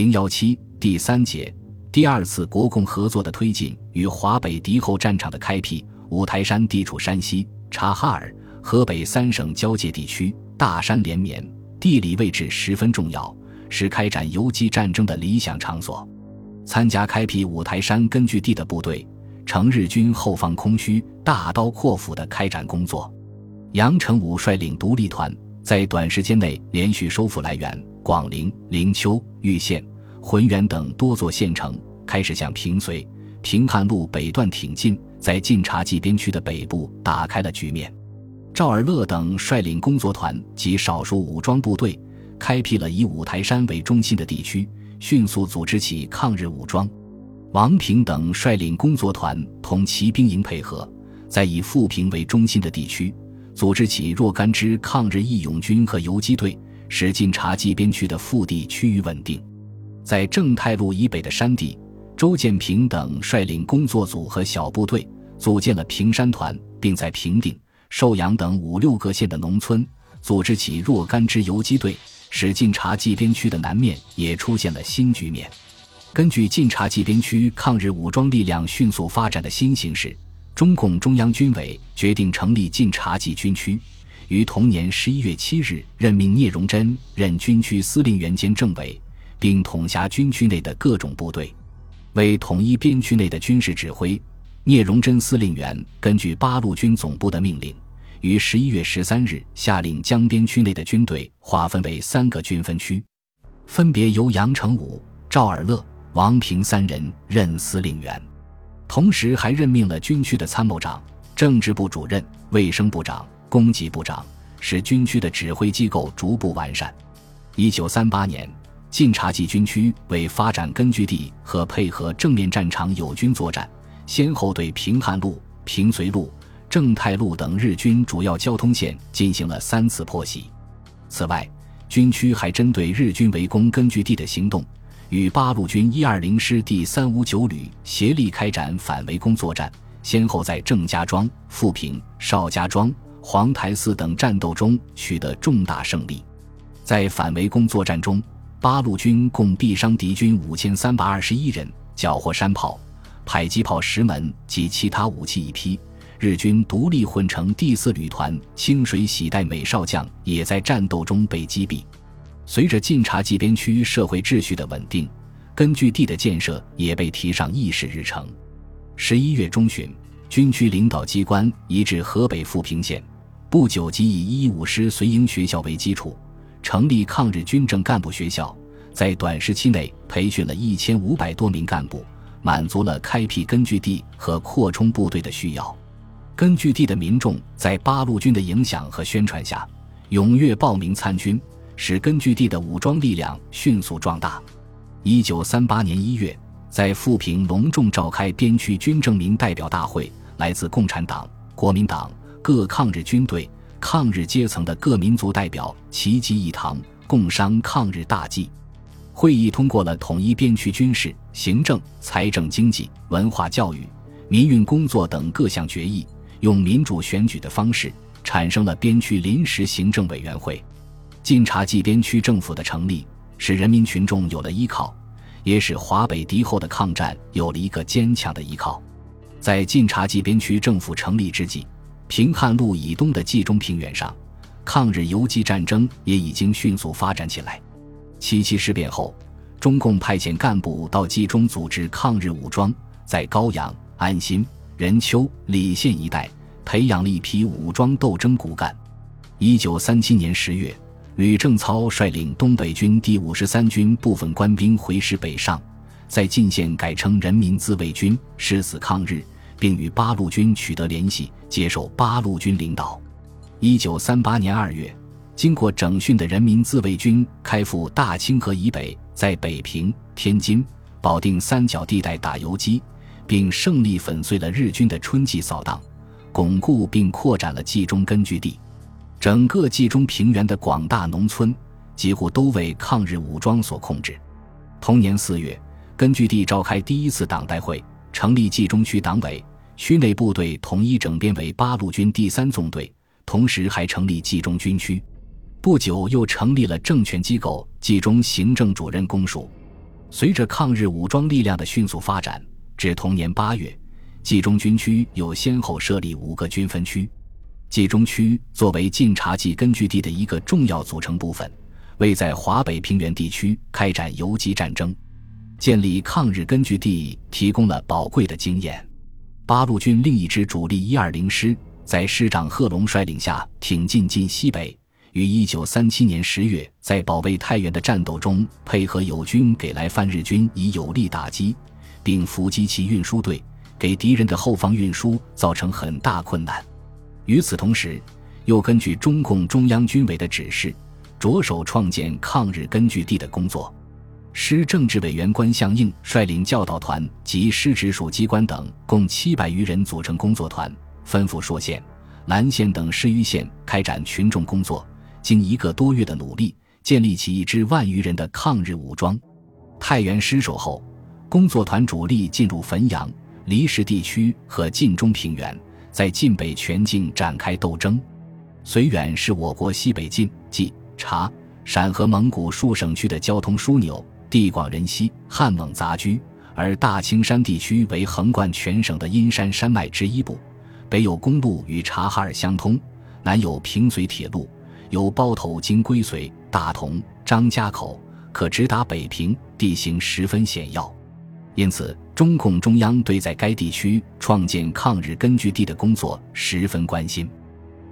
零幺七第三节，第二次国共合作的推进与华北敌后战场的开辟。五台山地处山西、察哈尔、河北三省交界地区，大山连绵，地理位置十分重要，是开展游击战争的理想场所。参加开辟五台山根据地的部队，乘日军后方空虚，大刀阔斧地开展工作。杨成武率领独立团，在短时间内连续收复来源、广陵、灵丘、玉县。浑源等多座县城开始向平绥、平汉路北段挺进，在晋察冀边区的北部打开了局面。赵尔乐等率领工作团及少数武装部队，开辟了以五台山为中心的地区，迅速组织起抗日武装。王平等率领工作团同骑兵营配合，在以富平为中心的地区，组织起若干支抗日义勇军和游击队，使晋察冀边区的腹地趋于稳定。在正太路以北的山地，周建平等率领工作组和小部队组建了平山团，并在平定、寿阳等五六个县的农村组织起若干支游击队，使晋察冀边区的南面也出现了新局面。根据晋察冀边区抗日武装力量迅速发展的新形势，中共中央军委决定成立晋察冀军区，于同年十一月七日任命聂荣臻任军区司令员兼政委。并统辖军区内的各种部队，为统一边区内的军事指挥。聂荣臻司令员根据八路军总部的命令，于十一月十三日下令将边区内的军队划分为三个军分区，分别由杨成武、赵尔乐、王平三人任司令员，同时还任命了军区的参谋长、政治部主任、卫生部长、供给部长，使军区的指挥机构逐步完善。一九三八年。晋察冀军区为发展根据地和配合正面战场友军作战，先后对平汉路、平绥路、正太路等日军主要交通线进行了三次破袭。此外，军区还针对日军围攻根据地的行动，与八路军一二零师第三五九旅协力开展反围攻作战，先后在郑家庄、富平、邵家庄、黄台寺等战斗中取得重大胜利。在反围攻作战中，八路军共毙伤敌军五千三百二十一人，缴获山炮、迫击炮十门及其他武器一批。日军独立混成第四旅团清水喜代美少将也在战斗中被击毙。随着晋察冀边区社会秩序的稳定，根据地的建设也被提上议事日程。十一月中旬，军区领导机关移至河北富平县，不久即以一五师随营学校为基础。成立抗日军政干部学校，在短时期内培训了一千五百多名干部，满足了开辟根据地和扩充部队的需要。根据地的民众在八路军的影响和宣传下，踊跃报名参军，使根据地的武装力量迅速壮大。一九三八年一月，在富平隆重召开边区军政民代表大会，来自共产党、国民党各抗日军队。抗日阶层的各民族代表齐集一堂，共商抗日大计。会议通过了统一边区军事、行政、财政、经济、文化、教育、民运工作等各项决议，用民主选举的方式产生了边区临时行政委员会。晋察冀边区政府的成立，使人民群众有了依靠，也使华北敌后的抗战有了一个坚强的依靠。在晋察冀边区政府成立之际。平汉路以东的冀中平原上，抗日游击战争也已经迅速发展起来。七七事变后，中共派遣干部到冀中组织抗日武装，在高阳、安新、任丘、礼县一带培养了一批武装斗争骨干。一九三七年十月，吕正操率领东北军第五十三军部分官兵回师北上，在晋县改称人民自卫军，誓死抗日。并与八路军取得联系，接受八路军领导。一九三八年二月，经过整训的人民自卫军开赴大清河以北，在北平、天津、保定三角地带打游击，并胜利粉碎了日军的春季扫荡，巩固并扩展了冀中根据地。整个冀中平原的广大农村几乎都为抗日武装所控制。同年四月，根据地召开第一次党代会，成立冀中区党委。区内部队统一整编为八路军第三纵队，同时还成立冀中军区。不久，又成立了政权机构冀中行政主任公署。随着抗日武装力量的迅速发展，至同年八月，冀中军区又先后设立五个军分区。冀中区作为晋察冀根据地的一个重要组成部分，为在华北平原地区开展游击战争、建立抗日根据地提供了宝贵的经验。八路军另一支主力一二零师，在师长贺龙率领下挺进晋西北。于一九三七年十月，在保卫太原的战斗中，配合友军给来犯日军以有力打击，并伏击其运输队，给敌人的后方运输造成很大困难。与此同时，又根据中共中央军委的指示，着手创建抗日根据地的工作。师政治委员关向应率领教导团及师直属机关等共七百余人组成工作团，吩咐朔县、岚县等十余县开展群众工作。经一个多月的努力，建立起一支万余人的抗日武装。太原失守后，工作团主力进入汾阳、离石地区和晋中平原，在晋北全境展开斗争。绥远是我国西北晋、冀、察、陕和蒙古数省区的交通枢纽，地广人稀，汉蒙杂居；而大青山地区为横贯全省的阴山山脉之一部，北有公路与察哈尔相通，南有平绥铁路。由包头经归绥、大同、张家口，可直达北平，地形十分险要，因此中共中央对在该地区创建抗日根据地的工作十分关心。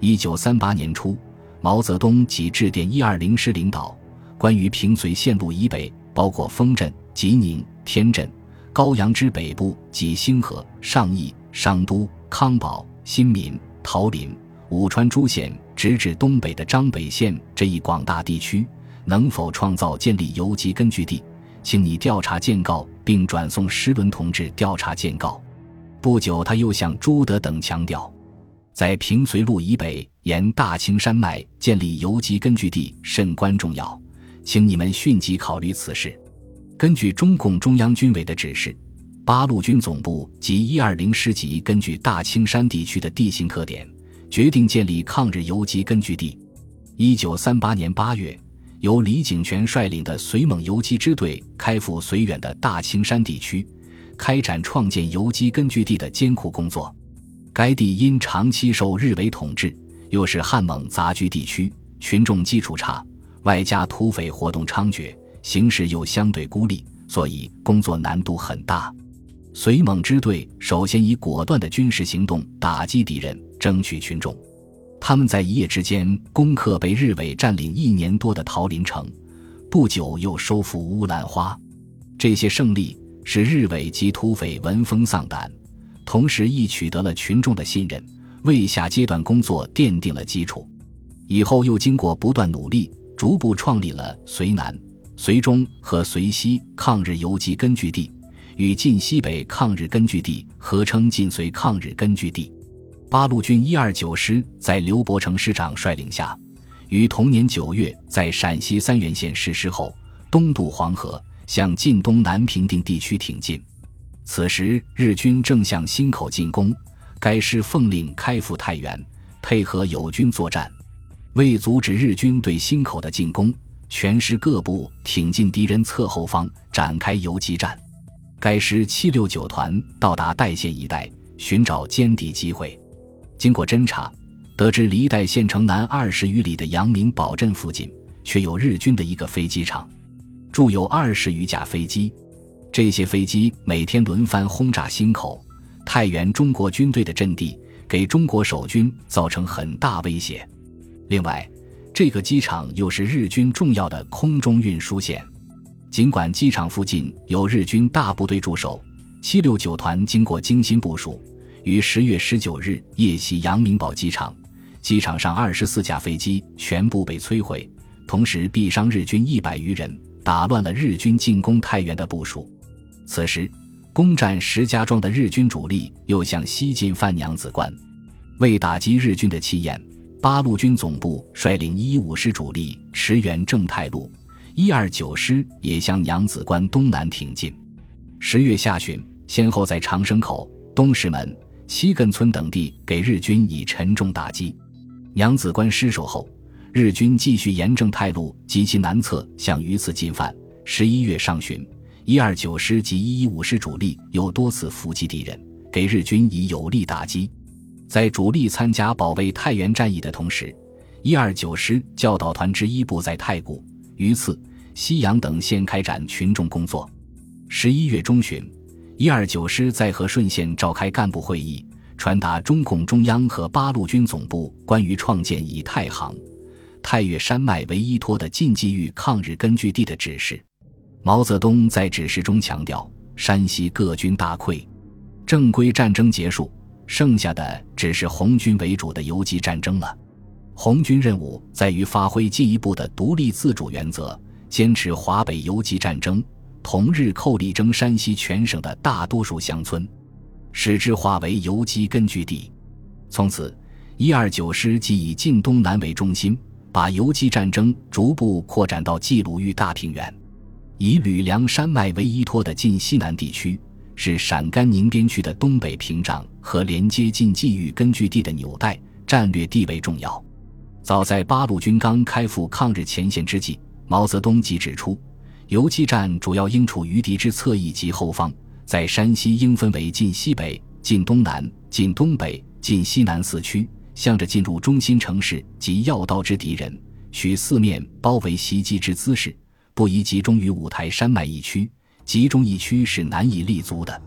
一九三八年初，毛泽东即致电一二零师领导，关于平绥线路以北，包括丰镇、吉宁、天镇、高阳之北部及兴河、上义、商都、康保、新民、桃林。武川诸县直至东北的张北县这一广大地区，能否创造建立游击根据地？请你调查建告，并转送石伦同志调查建告。不久，他又向朱德等强调，在平绥路以北沿大青山脉建立游击根据地甚关重要，请你们迅即考虑此事。根据中共中央军委的指示，八路军总部及一二零师级根据大青山地区的地形特点。决定建立抗日游击根据地。一九三八年八月，由李井泉率领的绥蒙游击支队开赴绥远的大青山地区，开展创建游击根据地的艰苦工作。该地因长期受日伪统治，又是汉蒙杂居地区，群众基础差，外加土匪活动猖獗，形势又相对孤立，所以工作难度很大。绥蒙支队首先以果断的军事行动打击敌人。争取群众，他们在一夜之间攻克被日伪占领一年多的桃林城，不久又收复乌兰花。这些胜利使日伪及土匪闻风丧胆，同时亦取得了群众的信任，为下阶段工作奠定了基础。以后又经过不断努力，逐步创立了绥南、绥中和绥西抗日游击根据地，与晋西北抗日根据地合称晋绥抗日根据地。八路军一二九师在刘伯承师长率领下，于同年九月在陕西三原县实施后，东渡黄河，向晋东南平定地区挺进。此时日军正向忻口进攻，该师奉令开赴太原，配合友军作战。为阻止日军对新口的进攻，全师各部挺进敌人侧后方，展开游击战。该师七六九团到达代县一带，寻找歼敌机会。经过侦查，得知离代县城南二十余里的阳明堡镇附近，却有日军的一个飞机场，驻有二十余架飞机。这些飞机每天轮番轰炸新口、太原中国军队的阵地，给中国守军造成很大威胁。另外，这个机场又是日军重要的空中运输线。尽管机场附近有日军大部队驻守，七六九团经过精心部署。于十月十九日夜袭阳明堡机场，机场上二十四架飞机全部被摧毁，同时毙伤日军一百余人，打乱了日军进攻太原的部署。此时，攻占石家庄的日军主力又向西进犯娘子关。为打击日军的气焰，八路军总部率领一五师主力驰援正太路，一二九师也向娘子关东南挺进。十月下旬，先后在长生口、东石门。西根村等地给日军以沉重打击。娘子关失守后，日军继续沿正太路及其南侧向榆次进犯。十一月上旬，一二九师及一一五师主力又多次伏击敌人，给日军以有力打击。在主力参加保卫太原战役的同时，一二九师教导团之一部在太谷、榆次、西阳等县开展群众工作。十一月中旬，一二九师在和顺县召开干部会议，传达中共中央和八路军总部关于创建以太行、太岳山脉为依托的晋冀豫抗日根据地的指示。毛泽东在指示中强调，山西各军大溃，正规战争结束。剩下的只是红军为主的游击战争了。红军任务在于发挥进一步的独立自主原则，坚持华北游击战争，同日寇力争山西全省的大多数乡村，使之化为游击根据地。从此，一二九师即以晋东南为中心，把游击战争逐步扩展到冀鲁豫大平原，以吕梁山脉为依托的晋西南地区。是陕甘宁边区的东北屏障和连接晋冀豫根据地的纽带，战略地位重要。早在八路军刚开赴抗日前线之际，毛泽东即指出，游击战主要应处于敌之侧翼及后方，在山西应分为晋西北、晋东南、晋东北、晋西南四区，向着进入中心城市及要道之敌人，取四面包围袭击之姿势，不宜集中于五台山脉一区。集中一区是难以立足的。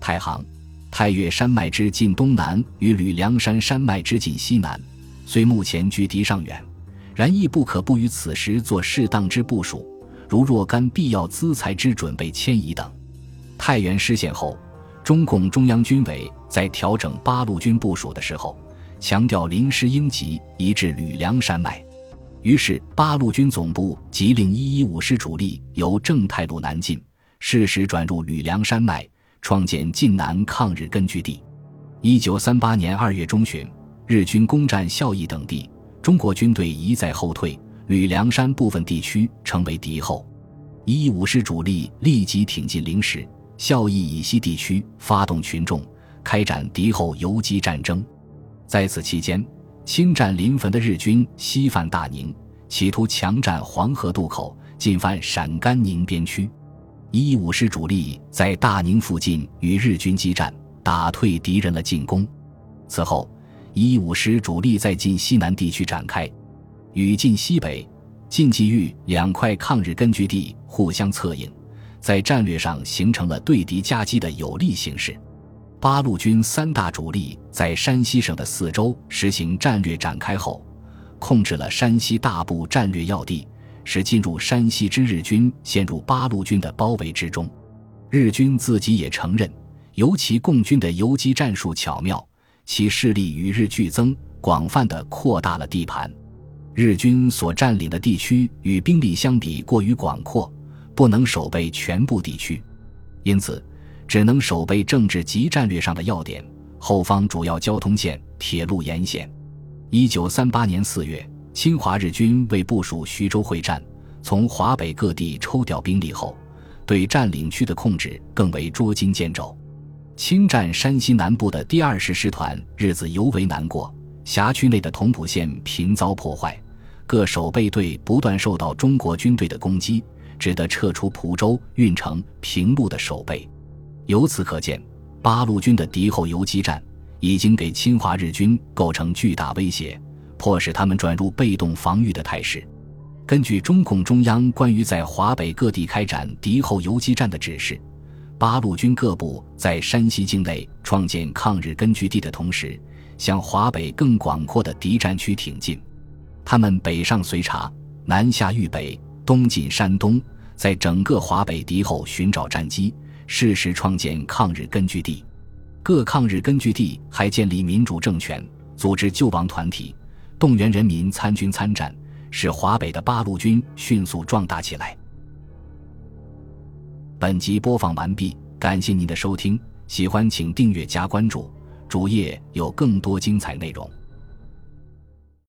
太行、太岳山脉之近东南与吕梁山山脉之近西南，虽目前距敌尚远，然亦不可不于此时做适当之部署，如若干必要资财之准备迁移等。太原失陷后，中共中央军委在调整八路军部署的时候，强调临时应急移至吕梁山脉，于是八路军总部即令一一五师主力由正太路南进。适时转入吕梁山脉，创建晋南抗日根据地。一九三八年二月中旬，日军攻占孝义等地，中国军队一再后退，吕梁山部分地区成为敌后。一五师主力立即挺进灵石、孝义以西地区，发动群众开展敌后游击战争。在此期间，侵占临汾的日军西犯大宁，企图强占黄河渡口，进犯陕甘宁边区。一五师主力在大宁附近与日军激战，打退敌人的进攻。此后，一五师主力在晋西南地区展开，与晋西北、晋冀豫两块抗日根据地互相策应，在战略上形成了对敌夹击的有利形势。八路军三大主力在山西省的四周实行战略展开后，控制了山西大部战略要地。使进入山西之日军陷入八路军的包围之中，日军自己也承认，尤其共军的游击战术巧妙，其势力与日俱增，广泛的扩大了地盘。日军所占领的地区与兵力相比过于广阔，不能守备全部地区，因此只能守备政治及战略上的要点，后方主要交通线、铁路沿线。一九三八年四月。侵华日军为部署徐州会战，从华北各地抽调兵力后，对占领区的控制更为捉襟见肘。侵占山西南部的第二十师团日子尤为难过，辖区内的同蒲县频遭破坏，各守备队不断受到中国军队的攻击，只得撤出蒲州、运城、平陆的守备。由此可见，八路军的敌后游击战已经给侵华日军构成巨大威胁。迫使他们转入被动防御的态势。根据中共中央关于在华北各地开展敌后游击战的指示，八路军各部在山西境内创建抗日根据地的同时，向华北更广阔的敌占区挺进。他们北上绥察，南下豫北，东进山东，在整个华北敌后寻找战机，适时创建抗日根据地。各抗日根据地还建立民主政权，组织救亡团体。动员人民参军参战，使华北的八路军迅速壮大起来。本集播放完毕，感谢您的收听，喜欢请订阅加关注，主页有更多精彩内容。